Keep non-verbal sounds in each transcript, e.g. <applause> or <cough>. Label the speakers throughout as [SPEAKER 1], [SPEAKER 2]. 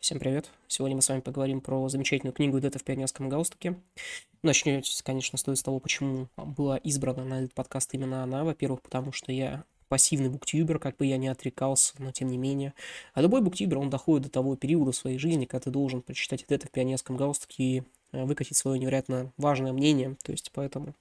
[SPEAKER 1] Всем привет! Сегодня мы с вами поговорим про замечательную книгу «Где-то в пионерском галстуке». Начнете, конечно, стоит с того, почему была избрана на этот подкаст именно она. Во-первых, потому что я пассивный буктюбер, как бы я не отрекался, но тем не менее. А любой буктюбер, он доходит до того периода своей жизни, когда ты должен прочитать это в пионерском галстуке и э, выкатить свое невероятно важное мнение. То есть поэтому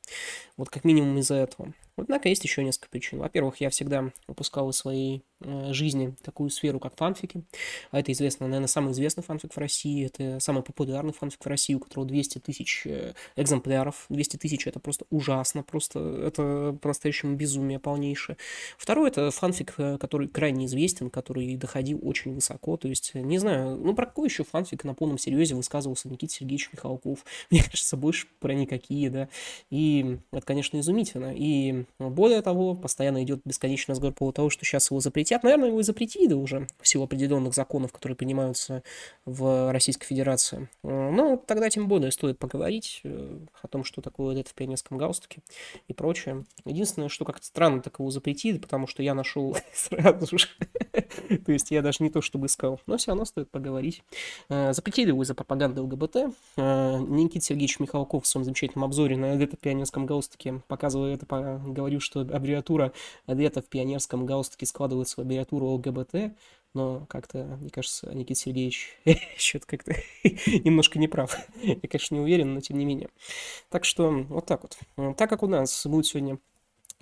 [SPEAKER 1] вот как минимум из-за этого. Однако есть еще несколько причин. Во-первых, я всегда выпускал из своей жизни такую сферу, как фанфики. А это известно, наверное, самый известный фанфик в России. Это самый популярный фанфик в России, у которого 200 тысяч э, экземпляров. 200 тысяч это просто ужасно, просто это по-настоящему безумие полнейшее. Второй это фанфик, э, который крайне известен, который доходил очень высоко. То есть, не знаю, ну про какой еще фанфик на полном серьезе высказывался Никита Сергеевич Михалков. <laughs> Мне кажется, больше про никакие, да. И это, конечно, изумительно. И более того, постоянно идет бесконечный разговор по поводу того, что сейчас его запретят. Наверное, его и запретили уже в силу определенных законов, которые принимаются в Российской Федерации. Но тогда тем более стоит поговорить э, о том, что такое это в пионерском галстуке и прочее. Единственное, что как-то странно так его запретили, потому что я нашел <laughs> сразу же. <laughs> То есть я даже не то чтобы искал, но все равно стоит поговорить. Э, запретили его из-за пропаганды ЛГБТ. Э, Никита Сергеевич Михалков в своем замечательном обзоре на это пионерском галстуке показывая это, говорю, что аббревиатура где-то в пионерском галстуке складывается в аббревиатуру ЛГБТ, но как-то, мне кажется, Никит Сергеевич <laughs> еще как-то <laughs> немножко неправ. Я, конечно, не уверен, но тем не менее. Так что вот так вот. Так как у нас будет сегодня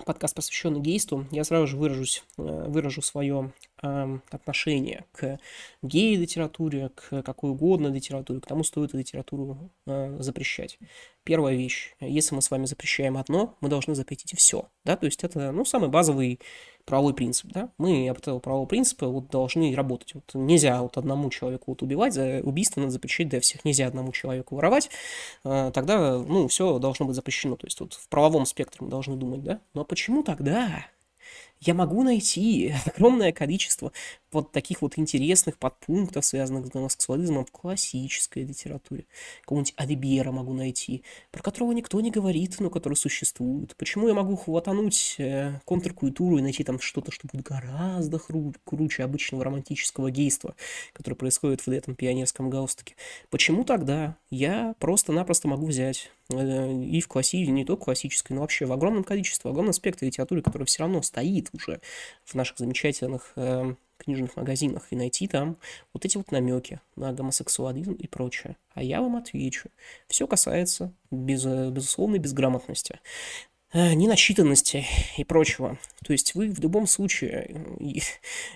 [SPEAKER 1] подкаст, посвященный гейству, я сразу же выражусь, э, выражу свое отношение к гей-литературе, к какой угодно литературе, к тому, стоит литературу э, запрещать. Первая вещь. Если мы с вами запрещаем одно, мы должны запретить все. Да? То есть это ну, самый базовый правовой принцип. Да? Мы об этого правового принципа вот должны работать. Вот нельзя вот одному человеку вот убивать, за убийство надо запрещать для всех. Нельзя одному человеку воровать. Э, тогда ну, все должно быть запрещено. То есть вот в правовом спектре мы должны думать. Да? Но почему тогда я могу найти <laughs> огромное количество вот таких вот интересных подпунктов, связанных с гомосексуализмом в классической литературе. Какого-нибудь Адебера могу найти, про которого никто не говорит, но который существует. Почему я могу хватануть э, контркультуру и найти там что-то, что будет гораздо хру- круче обычного романтического гейства, которое происходит в этом пионерском галстуке? Почему тогда я просто-напросто могу взять э, и в классической, не только классической, но вообще в огромном количестве, в огромном спектре литературы, которая все равно стоит уже в наших замечательных э, книжных магазинах и найти там вот эти вот намеки на гомосексуализм и прочее. А я вам отвечу. Все касается без, безусловной безграмотности. Э, неначитанности и прочего. То есть вы в любом случае,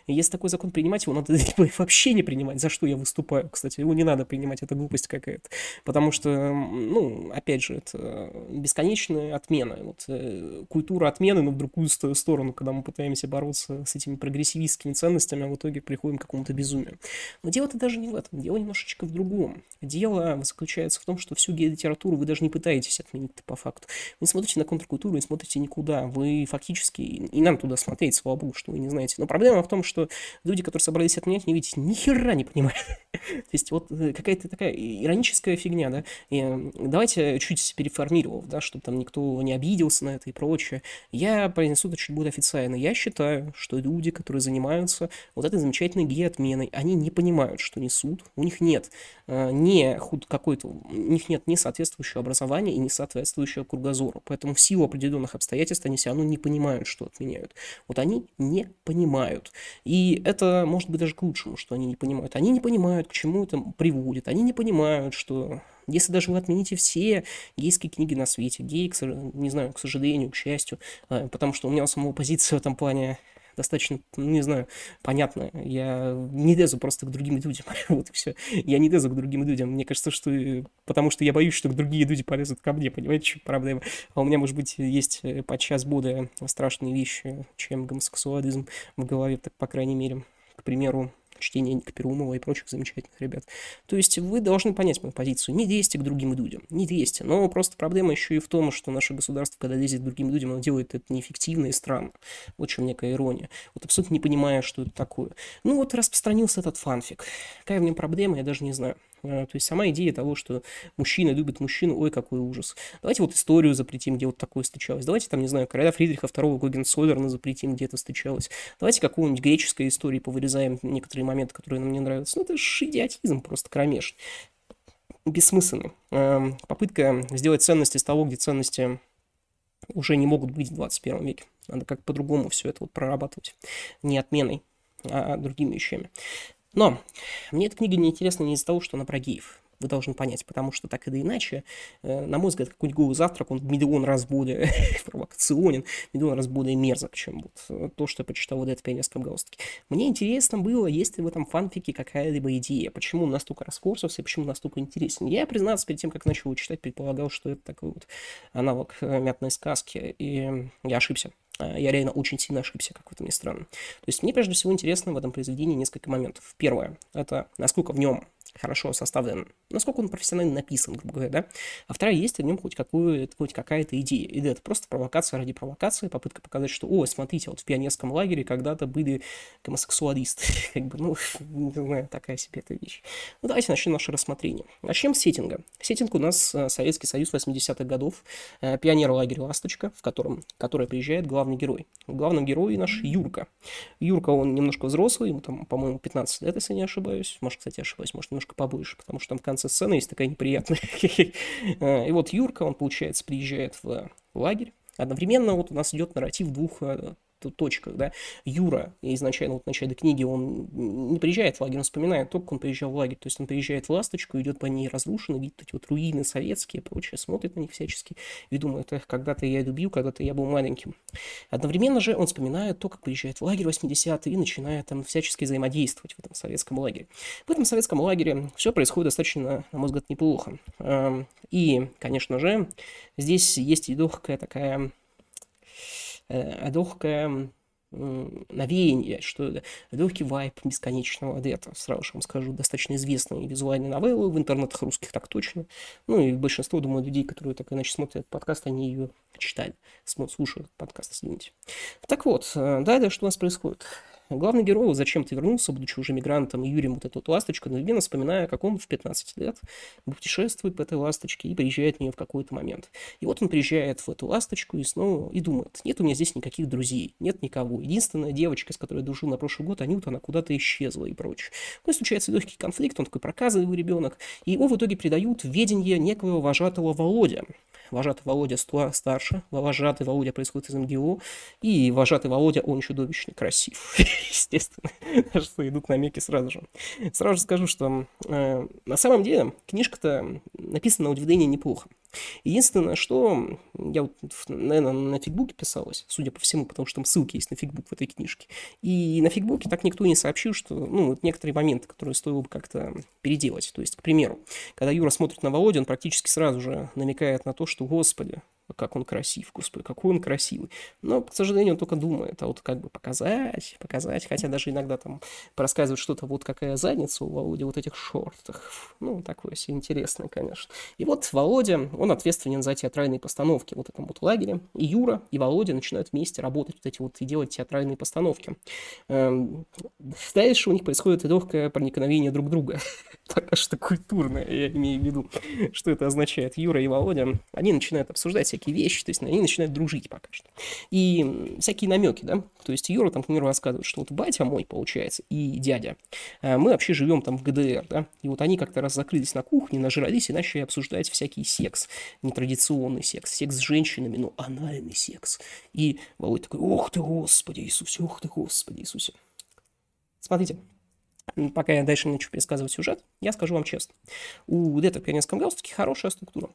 [SPEAKER 1] если такой закон принимать, его надо <laughs> вообще не принимать, за что я выступаю. Кстати, его не надо принимать, это глупость какая-то. Потому что, ну, опять же, это бесконечная отмена. Вот, э, культура отмены, но в другую сторону, когда мы пытаемся бороться с этими прогрессивистскими ценностями, а в итоге приходим к какому-то безумию. Но дело-то даже не в этом, дело немножечко в другом. Дело заключается в том, что всю геолитературу вы даже не пытаетесь отменить по факту. Вы смотрите на контркультуру, культуру и смотрите никуда. Вы фактически, и нам туда смотреть, слава богу, что вы не знаете. Но проблема в том, что люди, которые собрались отменять, не видите, ни хера не понимают. <laughs> То есть вот э, какая-то такая ироническая фигня, да. И э, давайте чуть переформировав, да, чтобы там никто не обиделся на это и прочее. Я произнесу это чуть более официально. Я считаю, что люди, которые занимаются вот этой замечательной геотменой, они не понимают, что несут. У них нет э, не какой-то, у них нет ни соответствующего образования и не соответствующего кругозора. Поэтому в силу определенных обстоятельств они все равно не понимают, что отменяют. Вот они не понимают. И это может быть даже к лучшему, что они не понимают. Они не понимают, к чему это приводит. Они не понимают, что если даже вы отмените все гейские книги на свете, гей, не знаю, к сожалению, к счастью, а, потому что у меня у самого позиция в этом плане достаточно, не знаю, понятно. Я не лезу просто к другим людям. <laughs> вот и все. Я не лезу к другим людям. Мне кажется, что... Потому что я боюсь, что другие люди полезут ко мне, <laughs> понимаете, проблема. А у меня, может быть, есть э, подчас более страшные вещи, чем гомосексуализм в голове, так, по крайней мере. К примеру, чтения Ника Перумова и прочих замечательных ребят. То есть вы должны понять мою позицию. Не лезьте к другим людям, не лезьте. Но просто проблема еще и в том, что наше государство, когда лезет к другим людям, оно делает это неэффективно и странно. Вот в чем некая ирония. Вот абсолютно не понимая, что это такое. Ну вот распространился этот фанфик. Какая в нем проблема, я даже не знаю. То есть сама идея того, что мужчина любит мужчину, ой, какой ужас. Давайте вот историю запретим, где вот такое встречалось. Давайте там, не знаю, короля Фридриха II Гогенцоллерна запретим, где это встречалось. Давайте какую-нибудь греческой истории повырезаем некоторые моменты, которые нам не нравятся. Ну, это же идиотизм просто кромешный бессмысленны. Эм, попытка сделать ценности из того, где ценности уже не могут быть в 21 веке. Надо как по-другому все это вот прорабатывать. Не отменой, а другими вещами. Но мне эта книга не интересна не из-за того, что она про геев вы должны понять, потому что так или иначе, э, на мой взгляд, какой-нибудь голый завтрак, он миллион раз более <laughs> провокационен, миллион раз более мерзок, чем вот э, то, что я почитал вот это в пионерском галстуке. Мне интересно было, есть ли в этом фанфике какая-либо идея, почему он настолько раскурсился и почему настолько интересен. Я, признаться, перед тем, как начал его читать, предполагал, что это такой вот аналог э, мятной сказки, и я ошибся я реально очень сильно ошибся, как это ни странно. То есть мне прежде всего интересно в этом произведении несколько моментов. Первое, это насколько в нем хорошо составлен, насколько он профессионально написан, грубо говоря, да, а вторая, есть в нем хоть, какую, хоть какая-то идея. И это просто провокация ради провокации, попытка показать, что, о, смотрите, вот в пионерском лагере когда-то были гомосексуалисты. <laughs> как бы, ну, не знаю, такая себе эта вещь. Ну, давайте начнем наше рассмотрение. Начнем с сеттинга. Сеттинг у нас э, Советский Союз 80-х годов, э, пионер-лагерь «Ласточка», в котором, в который приезжает главный герой. Главным героем наш Юрка. Юрка, он немножко взрослый, ему там, по-моему, 15 лет, если не ошибаюсь. Может, кстати, ошибаюсь, может, немножко побольше, потому что там в конце сцены есть такая неприятная. Э, <laughs> и вот Юрка, он, получается, приезжает в лагерь. Одновременно вот у нас идет нарратив двух э, точках, да. Юра изначально, вот в начале книги, он не приезжает в лагерь, он вспоминает только, как он приезжал в лагерь, то есть он приезжает в Ласточку, идет по ней разрушенный, видит эти вот руины советские и прочее, смотрит на них всячески и думает, эх, когда-то я любил, когда-то я был маленьким. Одновременно же он вспоминает то, как приезжает в лагерь 80-е и начинает там всячески взаимодействовать в этом советском лагере. В этом советском лагере все происходит достаточно, на мой взгляд, неплохо. Эм, и, конечно же, здесь есть и легкая такая легкое навеяние, что легкий вайп бесконечного лета. Сразу же вам скажу, достаточно известные визуальные новеллы в интернетах русских так точно. Ну и большинство, думаю, людей, которые так иначе смотрят подкаст, они ее читали, слушают подкаст, извините. Так вот, э, далее что у нас происходит? Главный герой зачем-то вернулся, будучи уже мигрантом, и вот эту вот ласточку, одновременно вспоминая, как он в 15 лет путешествует по этой ласточке и приезжает в нее в какой-то момент. И вот он приезжает в эту ласточку и снова и думает, нет у меня здесь никаких друзей, нет никого. Единственная девочка, с которой я дружил на прошлый год, Анюта, она куда-то исчезла и прочее. Ну и случается легкий конфликт, он такой проказывый ребенок, и его в итоге передают в ведение некого вожатого Володя, вожатый Володя старше, вожатый Володя происходит из МГУ, и вожатый Володя, он чудовищно красив, <laughs> <laughs> естественно, что идут намеки сразу же. Сразу же скажу, что э, на самом деле книжка-то написана на удивление неплохо. Единственное, что я вот, наверное, на фигбуке писалось, судя по всему, потому что там ссылки есть на фигбук в этой книжке. И на фигбуке так никто не сообщил, что, ну, вот некоторые моменты, которые стоило бы как-то переделать. То есть, к примеру, когда Юра смотрит на Володю, он практически сразу же намекает на то, что, господи, как он красив, господи, какой он красивый. Но, к сожалению, он только думает, а вот как бы показать, показать, хотя даже иногда там рассказывают что-то, вот какая задница у Володи вот этих шортах. Ну, такое все интересное, конечно. И вот Володя, он ответственен за театральные постановки вот в этом вот лагере. И Юра, и Володя начинают вместе работать вот эти вот и делать театральные постановки. Эм, дальше у них происходит легкое проникновение друг друга. Пока что культурное, я имею в виду, что это означает. Юра и Володя, они начинают обсуждать всякие вещи, то есть они начинают дружить пока что. И всякие намеки, да, то есть Юра там, к примеру, рассказывает, что вот батя мой, получается, и дядя, э, мы вообще живем там в ГДР, да, и вот они как-то раз закрылись на кухне, нажрались и начали обсуждать всякий секс, нетрадиционный секс, секс с женщинами, но анальный секс. И Володя такой, ох ты, Господи Иисусе, ох ты, Господи Иисусе. Смотрите, пока я дальше начну пересказывать сюжет, я скажу вам честно. У Дета в пионерском галстуке хорошая структура.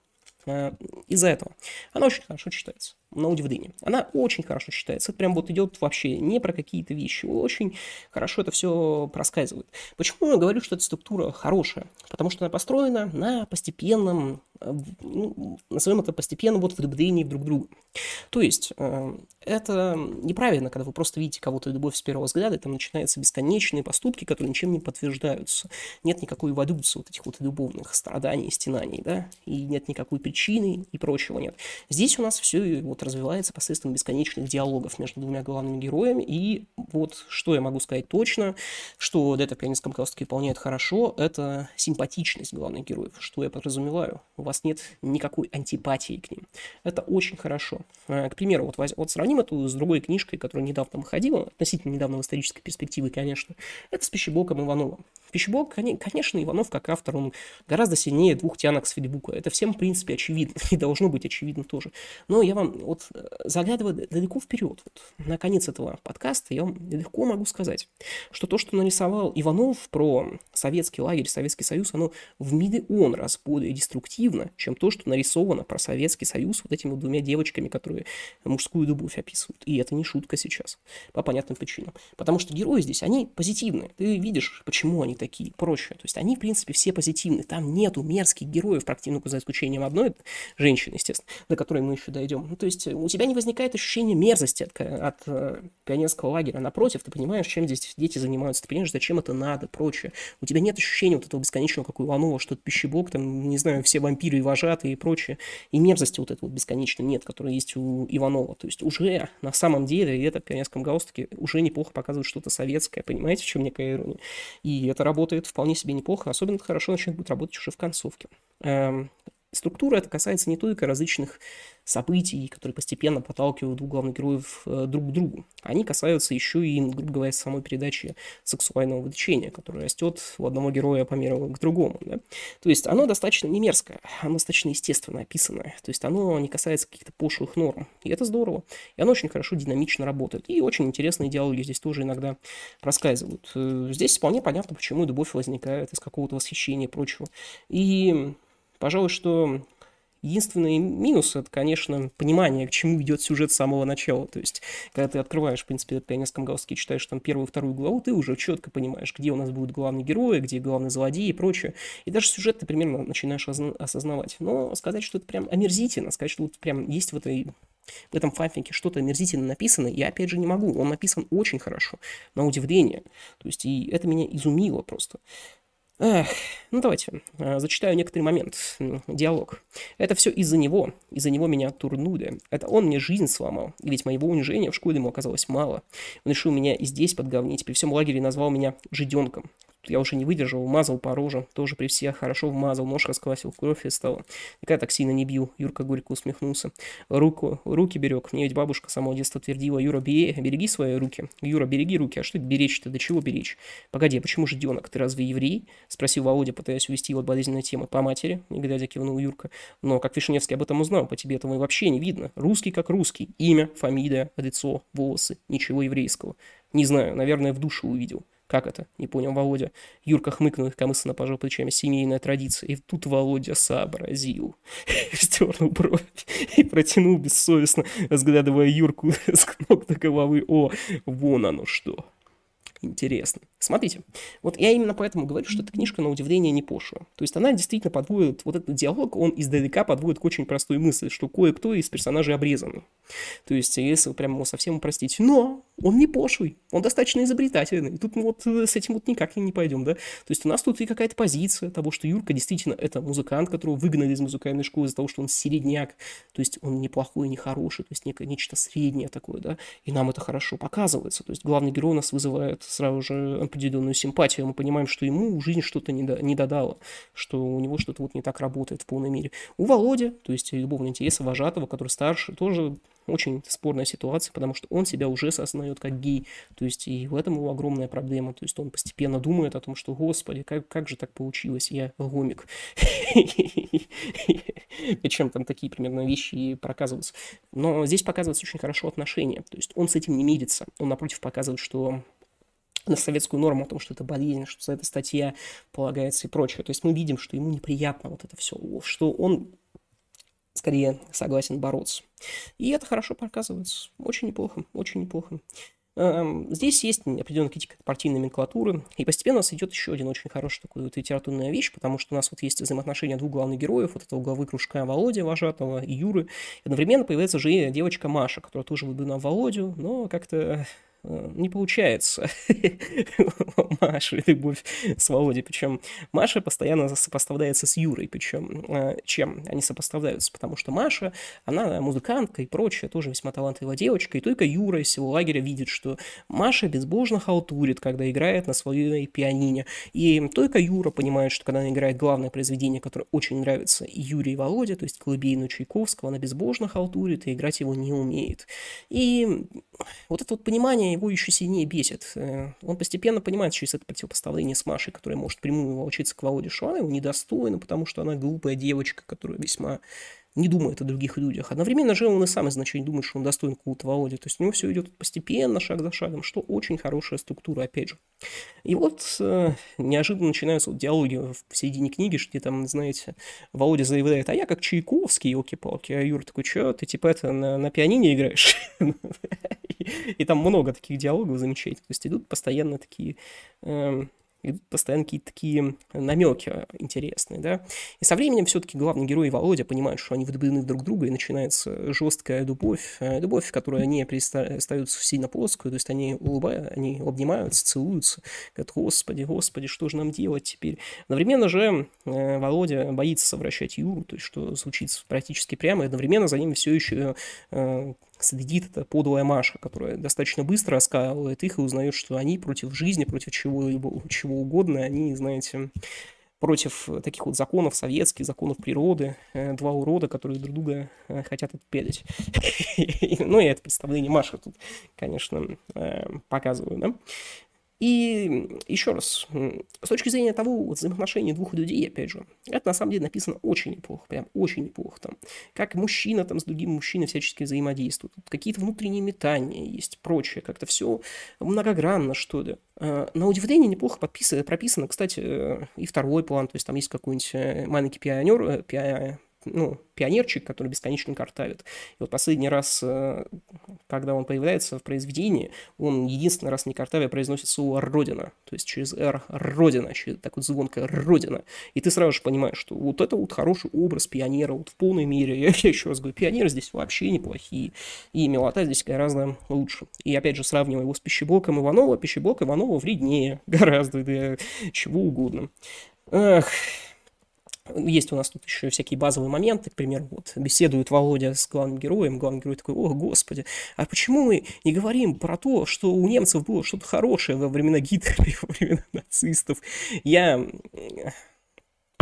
[SPEAKER 1] Э, из-за этого она очень хорошо читается, на удивление. Она очень хорошо читается. Это прям вот идет вообще не про какие-то вещи. Очень хорошо это все проскальзывает. Почему я говорю, что эта структура хорошая? Потому что она построена на постепенном ну, назовем это постепенно вот влюблении друг друга. То есть, э, это неправильно, когда вы просто видите кого-то любовь с первого взгляда, и там начинаются бесконечные поступки, которые ничем не подтверждаются. Нет никакой эволюции вот этих вот любовных страданий, стенаний, да, и нет никакой причины и прочего нет. Здесь у нас все вот развивается посредством бесконечных диалогов между двумя главными героями. И вот что я могу сказать точно, что это в пианистском галстуке выполняет хорошо, это симпатичность главных героев. Что я подразумеваю? У вас нет никакой антипатии к ним. Это очень хорошо. Э, к примеру, вот, вот сравним эту с другой книжкой, которая недавно выходила, относительно недавно в исторической перспективе, конечно. Это с Пищебоком Ивановым. Пищебок, конечно, Иванов как автор, он гораздо сильнее двух тянок с Федебука. Это всем, в принципе, очевидно. <laughs> И должно быть очевидно тоже. Но я вам, вот, заглядывая далеко вперед, вот, на конец этого подкаста, я вам легко могу сказать, что то, что нарисовал Иванов про советский лагерь, Советский Союз, оно в миллион раз более деструктивно, чем то, что нарисовано про Советский Союз вот этими двумя девочками, которые мужскую любовь описывают. И это не шутка сейчас, по понятным причинам. Потому что герои здесь, они позитивные. Ты видишь, почему они такие, проще. То есть они, в принципе, все позитивные. Там нету мерзких героев, практически, ну, за исключением одной женщины, естественно, до которой мы еще дойдем. Ну, то есть у тебя не возникает ощущения мерзости от, от э, пионерского лагеря. Напротив, ты понимаешь, чем здесь дети занимаются, ты понимаешь, зачем это надо, прочее. У тебя нет ощущения вот этого бесконечного, как у Иванова, что это пищебок, там, не знаю, все вампиры и вожатые и прочее. И мерзости вот этого бесконечно нет, которая есть у Иванова. То есть уже на самом деле это в пионерском галстуке уже неплохо показывает что-то советское, понимаете, в чем некая ирония. И это работает вполне себе неплохо, особенно хорошо начнет будет работать уже в концовке. Эм, структура это касается не только различных событий, которые постепенно подталкивают двух главных героев э, друг к другу. Они касаются еще и, грубо говоря, самой передачи сексуального влечения, которое растет у одного героя по меру к другому. Да? То есть оно достаточно не мерзкое, оно достаточно естественно описанное. То есть оно не касается каких-то пошлых норм. И это здорово. И оно очень хорошо динамично работает. И очень интересные диалоги здесь тоже иногда проскальзывают. Э, здесь вполне понятно, почему любовь возникает из какого-то восхищения и прочего. И Пожалуй, что Единственный минус – это, конечно, понимание, к чему идет сюжет с самого начала. То есть, когда ты открываешь, в принципе, пионерском галстуке, читаешь там первую вторую главу, ты уже четко понимаешь, где у нас будут главные герои, где главный злодей и прочее. И даже сюжет ты примерно начинаешь осознавать. Но сказать, что это прям омерзительно, сказать, что вот прям есть в этой в этом фанфике что-то омерзительно написано, я опять же не могу. Он написан очень хорошо, на удивление. То есть, и это меня изумило просто. Эх, ну давайте, э, зачитаю некоторый момент, диалог. Это все из-за него, из-за него меня турнули. Это он мне жизнь сломал, и ведь моего унижения в школе ему оказалось мало. Он решил меня и здесь подговнить, при всем лагере назвал меня жиденком я уже не выдержал, мазал по роже, тоже при всех хорошо вмазал, нож расквасил, кровь и стало. Никогда так сильно не бил, Юрка горько усмехнулся. Руку, руки берег, мне ведь бабушка самого детства твердила, Юра, береги, береги свои руки. Юра, береги руки, а что это беречь-то, до чего беречь? Погоди, а почему же Денок, ты разве еврей? Спросил Володя, пытаясь увести его от болезненной темы. По матери, не глядя кивнул Юрка. Но как Вишневский об этом узнал, по тебе этого и вообще не видно. Русский как русский, имя, фамилия, лицо, волосы, ничего еврейского. Не знаю, наверное, в душу увидел. Как это? Не понял Володя. Юрка хмыкнул, легкомысленно пожал плечами. Семейная традиция. И тут Володя сообразил. <laughs> Стернул бровь и протянул бессовестно, разглядывая Юрку <laughs> с ног до головы. О, вон оно что интересно. Смотрите, вот я именно поэтому говорю, что эта книжка, на удивление, не пошлая. То есть она действительно подводит, вот этот диалог, он издалека подводит к очень простой мысли, что кое-кто из персонажей обрезан. То есть, если вы прямо его совсем упростить. Но он не пошлый, он достаточно изобретательный. И тут мы вот э, с этим вот никак не пойдем, да. То есть у нас тут и какая-то позиция того, что Юрка действительно это музыкант, которого выгнали из музыкальной школы из-за того, что он середняк, то есть он неплохой, не хороший, то есть некое, нечто среднее такое, да. И нам это хорошо показывается. То есть главный герой у нас вызывает сразу же определенную симпатию. Мы понимаем, что ему жизнь что-то не, до, не додала, что у него что-то вот не так работает в полной мере. У Володи, то есть любовные интересы вожатого, который старше, тоже очень спорная ситуация, потому что он себя уже осознает как гей, то есть и в этом его огромная проблема, то есть он постепенно думает о том, что, господи, как, как же так получилось, я гомик. Причем <laughs> там такие примерно вещи проказываются. Но здесь показывается очень хорошо отношение, то есть он с этим не мирится, он напротив показывает, что на советскую норму о том, что это болезнь, что за это статья полагается и прочее. То есть мы видим, что ему неприятно вот это все, что он скорее согласен бороться. И это хорошо показывается. Очень неплохо, очень неплохо. Эм, здесь есть определенная критика партийной номенклатуры, и постепенно у нас идет еще один очень хороший такой вот литературная вещь, потому что у нас вот есть взаимоотношения двух главных героев, вот этого главы кружка Володя Вожатого и Юры, и одновременно появляется же девочка Маша, которая тоже влюблена в Володю, но как-то не получается <laughs> Маши любовь с Володей. Причем Маша постоянно сопоставляется с Юрой. Причем э, чем они сопоставляются? Потому что Маша, она музыкантка и прочее, тоже весьма талантливая девочка. И только Юра из всего лагеря видит, что Маша безбожно халтурит, когда играет на своей пианине. И только Юра понимает, что когда она играет главное произведение, которое очень нравится Юрию и Володе, то есть колыбельную Чайковского, она безбожно халтурит и играть его не умеет. И вот это вот понимание его еще сильнее бесит. Э, он постепенно понимает через это противопоставление с Машей, которая может прямую волочиться к Володе, его недостойна, потому что она глупая девочка, которая весьма не думает о других людях. Одновременно же он и сам изначально думает, что он достоин какого-то Володи. То есть у него все идет постепенно, шаг за шагом, что очень хорошая структура, опять же. И вот э, неожиданно начинаются вот диалоги в середине книги, где там, знаете, Володя заявляет, а я как Чайковский, елки-палки, а Юра такой, что ты типа это на, на пианине играешь? <laughs> И там много таких диалогов замечательных. То есть идут постоянно такие эм, идут постоянно какие-то такие намеки интересные, да. И со временем все-таки главный герой Володя понимают, что они влюблены друг в друга, и начинается жесткая любовь, э, любовь, которую они остаются сильно плоскую, то есть они улыбаются, они обнимаются, целуются, говорят, господи, господи, что же нам делать теперь? Одновременно же э, Володя боится совращать Юру, то есть что случится практически прямо, и одновременно за ними все еще э, следит эта подлая Маша, которая достаточно быстро раскаивает их и узнает, что они против жизни, против чего-либо, чего угодно, они, знаете, против таких вот законов советских, законов природы, э, два урода, которые друг друга э, хотят отпелить. <laughs> Ну, и это представление Маши тут, конечно, э, показываю, да. И еще раз, с точки зрения того вот, взаимоотношений двух людей, опять же, это на самом деле написано очень неплохо, прям очень неплохо. Там, как мужчина там с другим мужчиной всячески взаимодействуют, какие-то внутренние метания есть, прочее, как-то все многогранно, что ли. А, на удивление неплохо подписано, прописано, кстати, э, и второй план, то есть там есть какой-нибудь э, маленький пионер, э, пи, ну, пионерчик, который бесконечно картавит. И вот последний раз, э, когда он появляется в произведении, он единственный раз не картавя произносит слово «родина», то есть через «р» «родина», через такой звонкое «родина». И ты сразу же понимаешь, что вот это вот хороший образ пионера, вот в полной мере. <laughs> Я, я еще раз говорю, пионеры здесь вообще неплохие, и милота здесь гораздо лучше. И опять же, сравнивая его с пищеблоком Иванова, пищеблок Иванова вреднее <laughs> гораздо, да, чего угодно. Эх, есть у нас тут еще всякие базовые моменты, к примеру, вот беседует Володя с главным героем, главный герой такой, о, господи, а почему мы не говорим про то, что у немцев было что-то хорошее во времена Гитлера и во времена нацистов? Я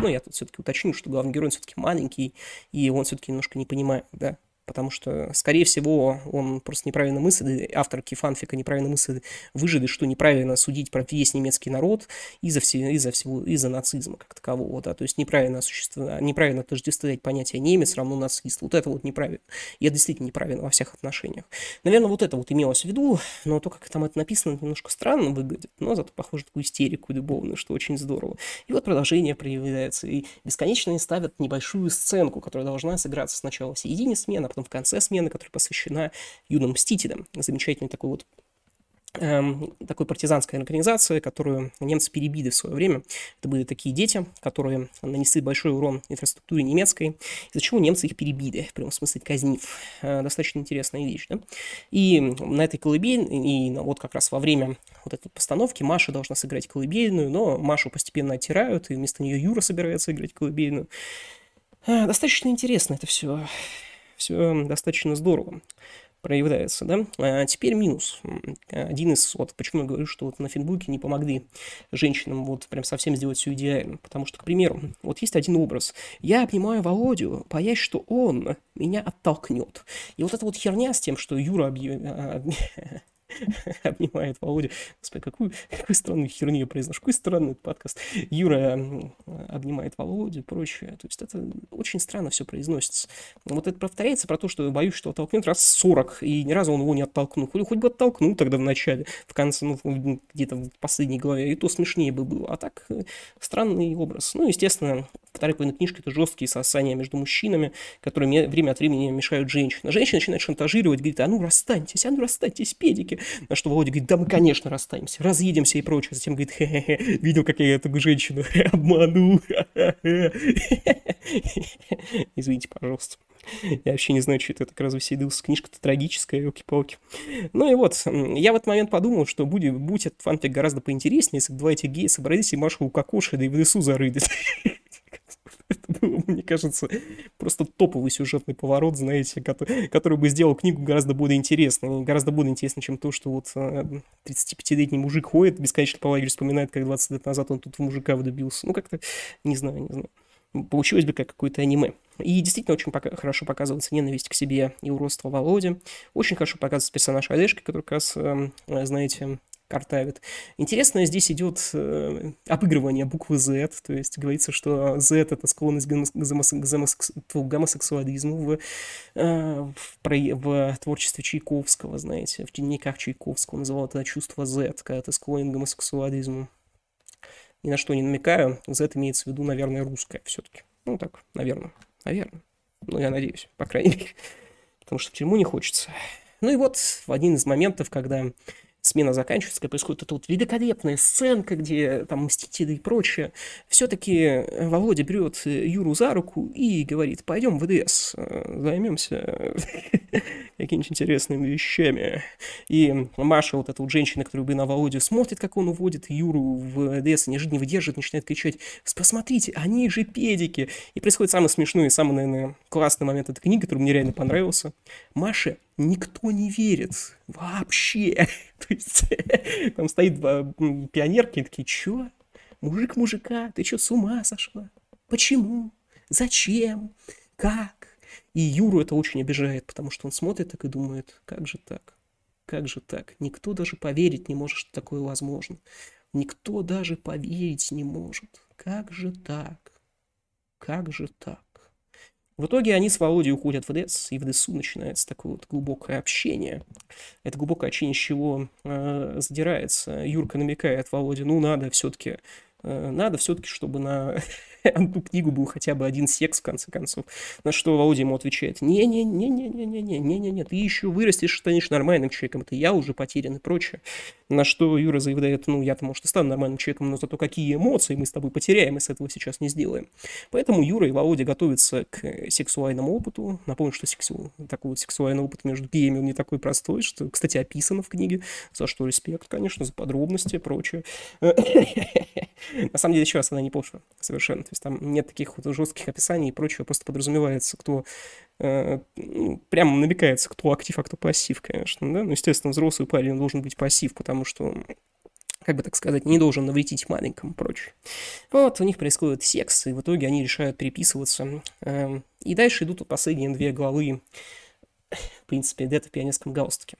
[SPEAKER 1] ну, я тут все-таки уточню, что главный герой все-таки маленький, и он все-таки немножко не понимает, да, потому что, скорее всего, он просто неправильно мыслит, автор Кифанфика неправильно мыслит, выжили, что неправильно судить про весь немецкий народ из-за всего, из-за всего, из-за нацизма как такового, да, то есть неправильно осуществлять, неправильно отождествлять понятие немец равно нацист, вот это вот неправильно, это действительно неправильно во всех отношениях. Наверное, вот это вот имелось в виду, но то, как там это написано, немножко странно выглядит, но зато похоже такую истерику любовную, что очень здорово. И вот продолжение проявляется, и бесконечно ставят небольшую сценку, которая должна сыграться сначала в середине смены, потом в конце смены, которая посвящена юным мстителям. Замечательный такой вот эм, такой партизанской организации, которую немцы перебили в свое время. Это были такие дети, которые нанесли большой урон инфраструктуре немецкой, из-за чего немцы их перебили, в прямом смысле казнив. Э, достаточно интересная вещь, да? И на этой колыбельной, и вот как раз во время вот этой постановки Маша должна сыграть колыбельную, но Машу постепенно оттирают, и вместо нее Юра собирается играть колыбельную. Э, достаточно интересно это все все достаточно здорово проявляется, да. А теперь минус. Один из, вот почему я говорю, что вот на Финбуке не помогли женщинам вот прям совсем сделать все идеально. Потому что, к примеру, вот есть один образ. Я обнимаю Володю, боясь, что он меня оттолкнет. И вот эта вот херня с тем, что Юра объ... <laughs> <laughs> Обнимает Володя. Господи, какую, какую странную херню я произношу, какой странный подкаст. Юра обнимает Володю и прочее. То есть это очень странно все произносится. Вот это повторяется про то, что боюсь, что оттолкнет раз 40, и ни разу он его не оттолкнул. Хоть, хоть бы оттолкнул тогда в начале, в конце, ну, где-то в последней главе, и то смешнее бы было. А так, э, странный образ. Ну, естественно, вторая половина книжки – это жесткие сосания между мужчинами, которые время от времени мешают женщине. Женщина начинает шантажировать, говорит, а ну расстаньтесь, а ну расстаньтесь, педики. На что Володя говорит, да мы, конечно, расстанемся, разъедемся и прочее. Затем говорит, хе-хе, видел, как я эту женщину <laughs> обманул. <laughs> Извините, пожалуйста. Я вообще не знаю, что это так развеселился. Книжка-то трагическая, елки-палки. Ну и вот, я в этот момент подумал, что будь, будь этот фанфик гораздо поинтереснее, если бы два этих гея собрались и Машу укокошили и в лесу зарыли. <laughs> Кажется, просто топовый сюжетный поворот, знаете, который, который бы сделал книгу гораздо более интересной. Гораздо более интересной, чем то, что вот 35-летний э, мужик ходит, бесконечно по лагерю вспоминает, как 20 лет назад он тут в мужика влюбился. Ну, как-то, не знаю, не знаю получилось бы как какое-то аниме. И действительно очень пока хорошо показывается ненависть к себе и уродство Володи. Очень хорошо показывается персонаж Олежка, который как раз, э, знаете, картавит. Интересно, здесь идет э, обыгрывание буквы Z, то есть говорится, что Z это склонность к гомосексуализму в, э, в, в творчестве Чайковского, знаете, в дневниках Чайковского называл это чувство Z, когда ты склонен к гомосексуализму ни на что не намекаю. Z имеется в виду, наверное, русское все-таки. Ну, так, наверное. Наверное. Ну, я надеюсь, по крайней <laughs> мере. Потому что в тюрьму не хочется. Ну и вот в один из моментов, когда смена заканчивается, происходит эта вот великолепная сценка, где там мстители и прочее, все-таки э, Володя берет э, Юру за руку и говорит, пойдем в ДС, э, займемся <laughs> какими-нибудь интересными вещами. И Маша, вот эта вот женщина, которая бы на Володю смотрит, как он уводит Юру в ДС, неожиданно не выдержит, начинает кричать, посмотрите, они же педики. И происходит самый смешной и самый, наверное, классный момент этой книги, который мне реально понравился. Маша никто не верит вообще. <laughs> То есть <laughs> там стоит два пионерки и такие, чё? Мужик мужика, ты чё, с ума сошла? Почему? Зачем? Как? И Юру это очень обижает, потому что он смотрит так и думает, как же так? Как же так? Никто даже поверить не может, что такое возможно. Никто даже поверить не может. Как же так? Как же так? В итоге они с Володей уходят в ДЭС, и в ДСУ начинается такое вот глубокое общение. Это глубокое общение, с чего э, задирается. Юрка намекает Володе, ну надо все-таки Э, надо все-таки, чтобы на <laughs> ту книгу был хотя бы один секс, в конце концов. На что Володя ему отвечает, не-не-не-не-не-не-не-не-не, ты еще вырастешь, станешь нормальным человеком, это я уже потерян и прочее. На что Юра заявляет, ну, я-то, может, и стану нормальным человеком, но зато какие эмоции мы с тобой потеряем, и с этого сейчас не сделаем. Поэтому Юра и Володя готовятся к сексуальному опыту. Напомню, что сексу... такой вот сексуальный опыт между геями не такой простой, что, кстати, описано в книге, за что респект, конечно, за подробности и прочее. <coughs> На самом деле, еще раз, она не пошла совершенно. Есть там нет таких вот жестких описаний и прочего, просто подразумевается, кто э, ну, прямо намекается, кто актив, а кто пассив, конечно, да. Ну, естественно, взрослый парень должен быть пассив, потому что как бы так сказать, не должен навредить маленькому и прочее. Вот, у них происходит секс, и в итоге они решают переписываться. Эм, и дальше идут последние две главы в принципе, где-то в пионерском галстуке.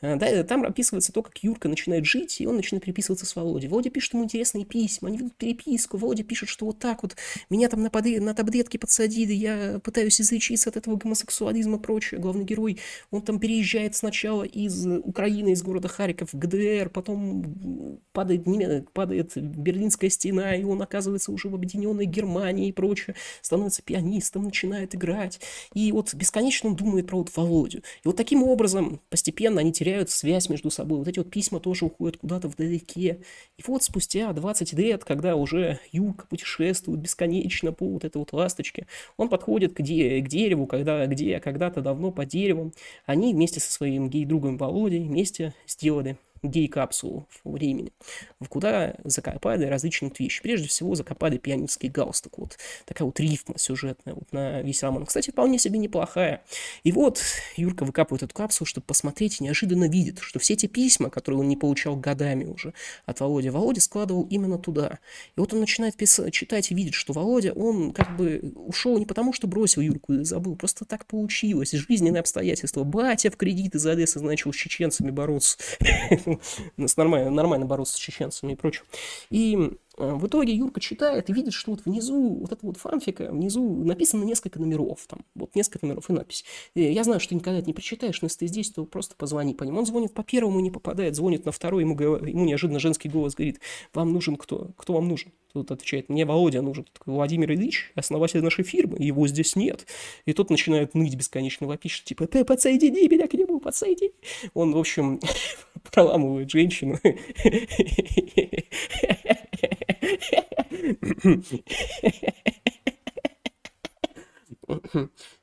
[SPEAKER 1] Э, да, там описывается то, как Юрка начинает жить, и он начинает переписываться с Володей. Володя пишет ему интересные письма, они ведут переписку. Володя пишет, что вот так вот меня там на, под... на таблетки подсадили, я пытаюсь излечиться от этого гомосексуализма и прочее. Главный герой, он там переезжает сначала из Украины, из города Харьков в ГДР, потом падает, не, падает Берлинская стена, и он оказывается уже в объединенной Германии и прочее, становится пианистом, начинает играть. И вот бесконечно он думает про вот Володю. И вот таким образом постепенно они теряют связь между собой. Вот эти вот письма тоже уходят куда-то вдалеке. И вот спустя 20 лет, когда уже Юг путешествует бесконечно по вот этой вот ласточке, он подходит к, де- к дереву, когда, где когда-то давно по дереву, они вместе со своим гей-другом Володей вместе сделали гей-капсулу времени, в куда закопали различные вещи. Прежде всего закопали пианистский галстук. Вот такая вот рифма сюжетная вот на весь роман. Кстати, вполне себе неплохая. И вот Юрка выкапывает эту капсулу, чтобы посмотреть, и неожиданно видит, что все эти письма, которые он не получал годами уже от Володи, Володя складывал именно туда. И вот он начинает писать, читать и видит, что Володя, он как бы ушел не потому, что бросил Юрку и забыл, просто так получилось. Жизненные обстоятельства. Батя в кредит из Одессы начал с чеченцами бороться. <laughs> <laughs> нормально, нормально бороться с чеченцами и прочим. И Э, в итоге Юрка читает и видит, что вот внизу, вот это вот фанфика, внизу написано несколько номеров, там, вот несколько номеров и надпись. Я знаю, что ты никогда это не прочитаешь, но если ты здесь, то просто позвони по ним. Он звонит по первому, не попадает, звонит на второй, ему, ему неожиданно женский голос говорит, вам нужен кто? Кто вам нужен? Тут отвечает, мне Володя нужен. Такой, Владимир Ильич, основатель нашей фирмы, его здесь нет. И тот начинает ныть бесконечно, вопить, типа, ты подсоедини меня к нему, подсоедини. Он, в общем, <laughs> <laughs> проламывает женщину.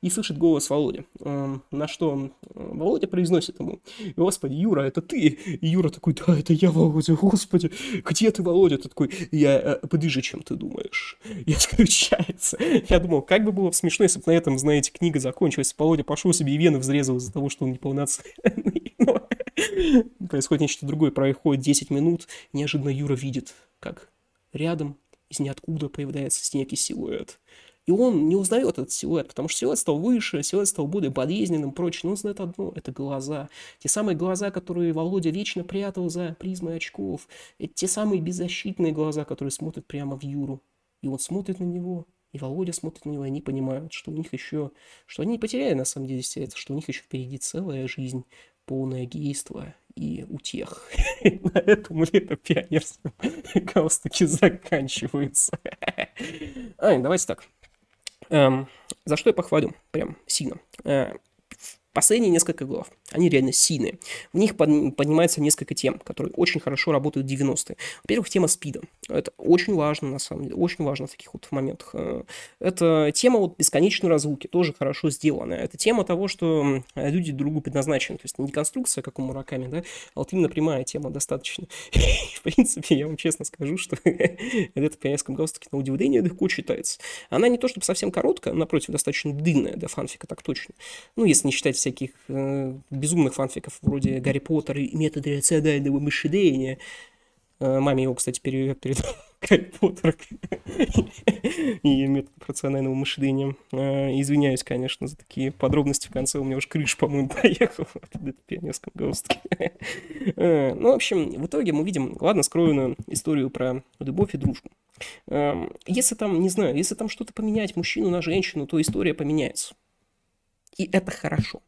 [SPEAKER 1] И слышит голос Володи, эм, на что Володя произносит ему, «Господи, Юра, это ты?» И Юра такой, «Да, это я, Володя, господи, где ты, Володя?» Ты такой, «Я э, ближе, чем ты думаешь». И отключается. Я думал, как бы было смешно, если бы на этом, знаете, книга закончилась. Володя пошел себе и вены взрезал из-за того, что он неполноценный. Происходит нечто другое. Проходит 10 минут, неожиданно Юра видит, как рядом из ниоткуда появляется некий силуэт. И он не узнает этот силуэт, потому что силуэт стал выше, силуэт стал более болезненным, прочее. Но он знает одно – это глаза. Те самые глаза, которые Володя вечно прятал за призмой очков. Это те самые беззащитные глаза, которые смотрят прямо в Юру. И он смотрит на него, и Володя смотрит на него, и они понимают, что у них еще, что они не потеряли на самом деле все это, что у них еще впереди целая жизнь, полное гейство и утех. <laughs> На этом лето пионерском <laughs> галстуке заканчивается. <laughs> Ай, давайте так. Эм, за что я похвалю? Прям сильно. Последние несколько глав, они реально сильные. В них под, поднимается несколько тем, которые очень хорошо работают в 90-е. Во-первых, тема спида. Это очень важно, на самом деле, очень важно в таких вот моментах. Э, это тема вот бесконечной разлуки, тоже хорошо сделанная. Это тема того, что люди другу предназначены. То есть не конструкция, как у Мураками, да, а вот именно прямая тема достаточно. <laughs> в принципе, я вам честно скажу, что <laughs> это пионерском галстуке на удивление легко читается. Она не то чтобы совсем короткая, напротив, достаточно длинная для фанфика, так точно. Ну, если не считать всяких э, безумных фанфиков вроде Гарри Поттер и методы рационального мышления. Э, маме его, кстати, перевел <laughs> перед <laughs> Гарри Поттер <laughs> и метод рационального мышления. Э, извиняюсь, конечно, за такие подробности в конце. У меня уж крыш, по-моему, поехал от пионерском галстуке. э, ну, в общем, в итоге мы видим, ладно, скроенную историю про любовь и дружбу. Э, если там, не знаю, если там что-то поменять мужчину на женщину, то история поменяется. И это хорошо.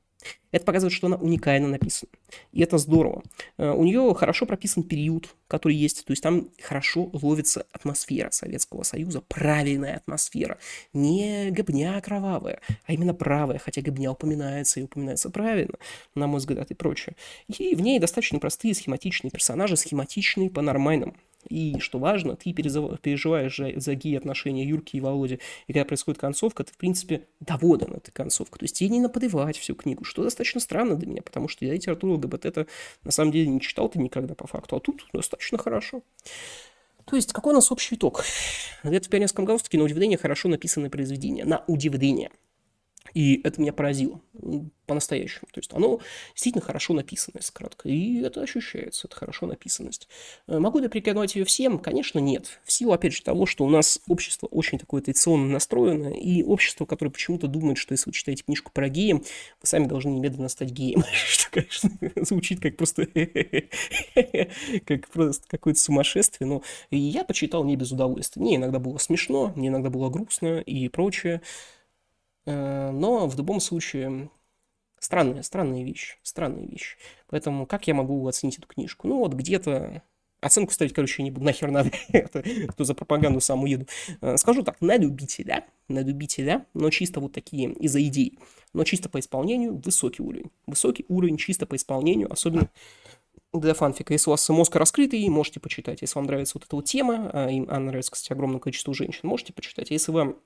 [SPEAKER 1] Это показывает, что она уникально написана. И это здорово. Э, у нее хорошо прописан период, который есть. То есть там хорошо ловится атмосфера Советского Союза. Правильная атмосфера. Не гобня кровавая, а именно правая. Хотя гобня упоминается и упоминается правильно, на мой взгляд, и прочее. И в ней достаточно простые схематичные персонажи, схематичные по-нормальному. И, что важно, ты переживаешь за, гей-отношения Юрки и Володи, и когда происходит концовка, ты, в принципе, доволен этой концовкой. То есть тебе не наподевать всю книгу, что достаточно странно для меня, потому что я литературу ЛГБТ это на самом деле не читал ты никогда по факту, а тут достаточно хорошо. То есть, какой у нас общий итог? Это в пионерском галстуке на удивление хорошо написанное произведение. На удивление. И это меня поразило по-настоящему. То есть оно действительно хорошо написано, если кратко. И это ощущается, это хорошо написанность. Э, могу ли прикладывать ее всем? Конечно, нет. В силу, опять же, того, что у нас общество очень такое традиционно настроено, и общество, которое почему-то думает, что если вы читаете книжку про геем, вы сами должны немедленно стать геем. <laughs> Что, конечно, звучит как просто <laughs> как просто какое-то сумасшествие. Но я почитал не без удовольствия. Мне иногда было смешно, мне иногда было грустно и прочее. Э, но в любом случае странная, странная вещь, странная вещь. Поэтому как я могу оценить эту книжку? Ну вот где-то Оценку ставить, короче, не буду, нахер надо, <laughs> это, кто за пропаганду сам уеду. Э, скажу так, на любителя, на любителя, но чисто вот такие из-за идей, но чисто по исполнению высокий уровень. Высокий уровень чисто по исполнению, особенно для фанфика. Если у вас мозг раскрытый, можете почитать. Если вам нравится вот эта вот тема, а им она нравится, кстати, огромному количеству женщин, можете почитать. Если вам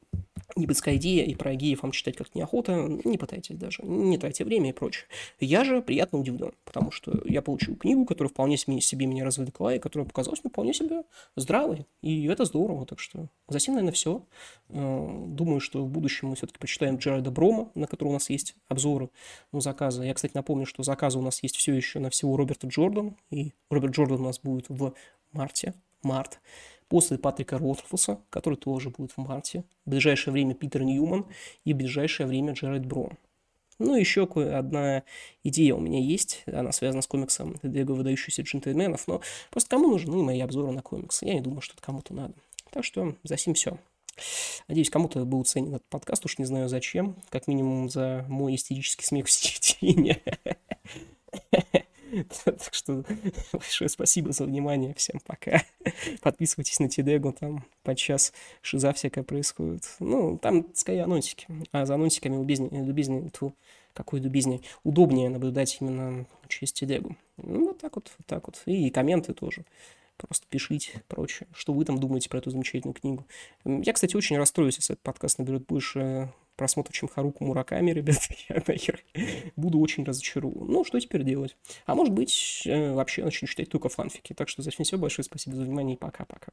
[SPEAKER 1] не близкая идея, и про геев вам читать как-то неохота, не пытайтесь даже, не тратьте время и прочее. Я же приятно удивлен, потому что я получил книгу, которая вполне себе меня развлекла, и которая показалась мне вполне себе здравой, и это здорово, так что за сим, наверное, все. Э, думаю, что в будущем мы все-таки почитаем Джеральда Брома, на который у нас есть обзоры ну, заказа. Я, кстати, напомню, что заказы у нас есть все еще на всего Роберта Джордана, и Роберт Джордан у нас будет в марте, март после Патрика Ротфуса, который тоже будет в марте, в ближайшее время Питер Ньюман и в ближайшее время Джеред Бро. Ну, еще одна идея у меня есть, она связана с комиксом Лего выдающихся джентльменов, но просто кому нужны мои обзоры на комиксы? Я не думаю, что это кому-то надо. Так что за сим все. Надеюсь, кому-то был ценен этот подкаст, уж не знаю зачем, как минимум за мой истерический смех в середине. <laughs> <laughs> Так что большое спасибо за внимание. Всем пока. <laughs> Подписывайтесь на Тидегу, там подчас шиза всякая происходит. Ну, там скорее анонсики. А за анонсиками любезнее, любезнее, тьфу, какой любезнее, удобнее наблюдать именно через Тидегу. Ну, вот так вот, вот так вот. И комменты тоже. Просто пишите, прочее. Что вы там думаете про эту замечательную книгу. Я, кстати, очень расстроюсь, если этот подкаст наберет больше просмотров, чем Харуку Мураками, ребят, <laughs> я нахер буду очень разочарован. Ну, что теперь делать? А может быть, э, вообще начну читать только фанфики. Так что за все большое спасибо за внимание и пока-пока.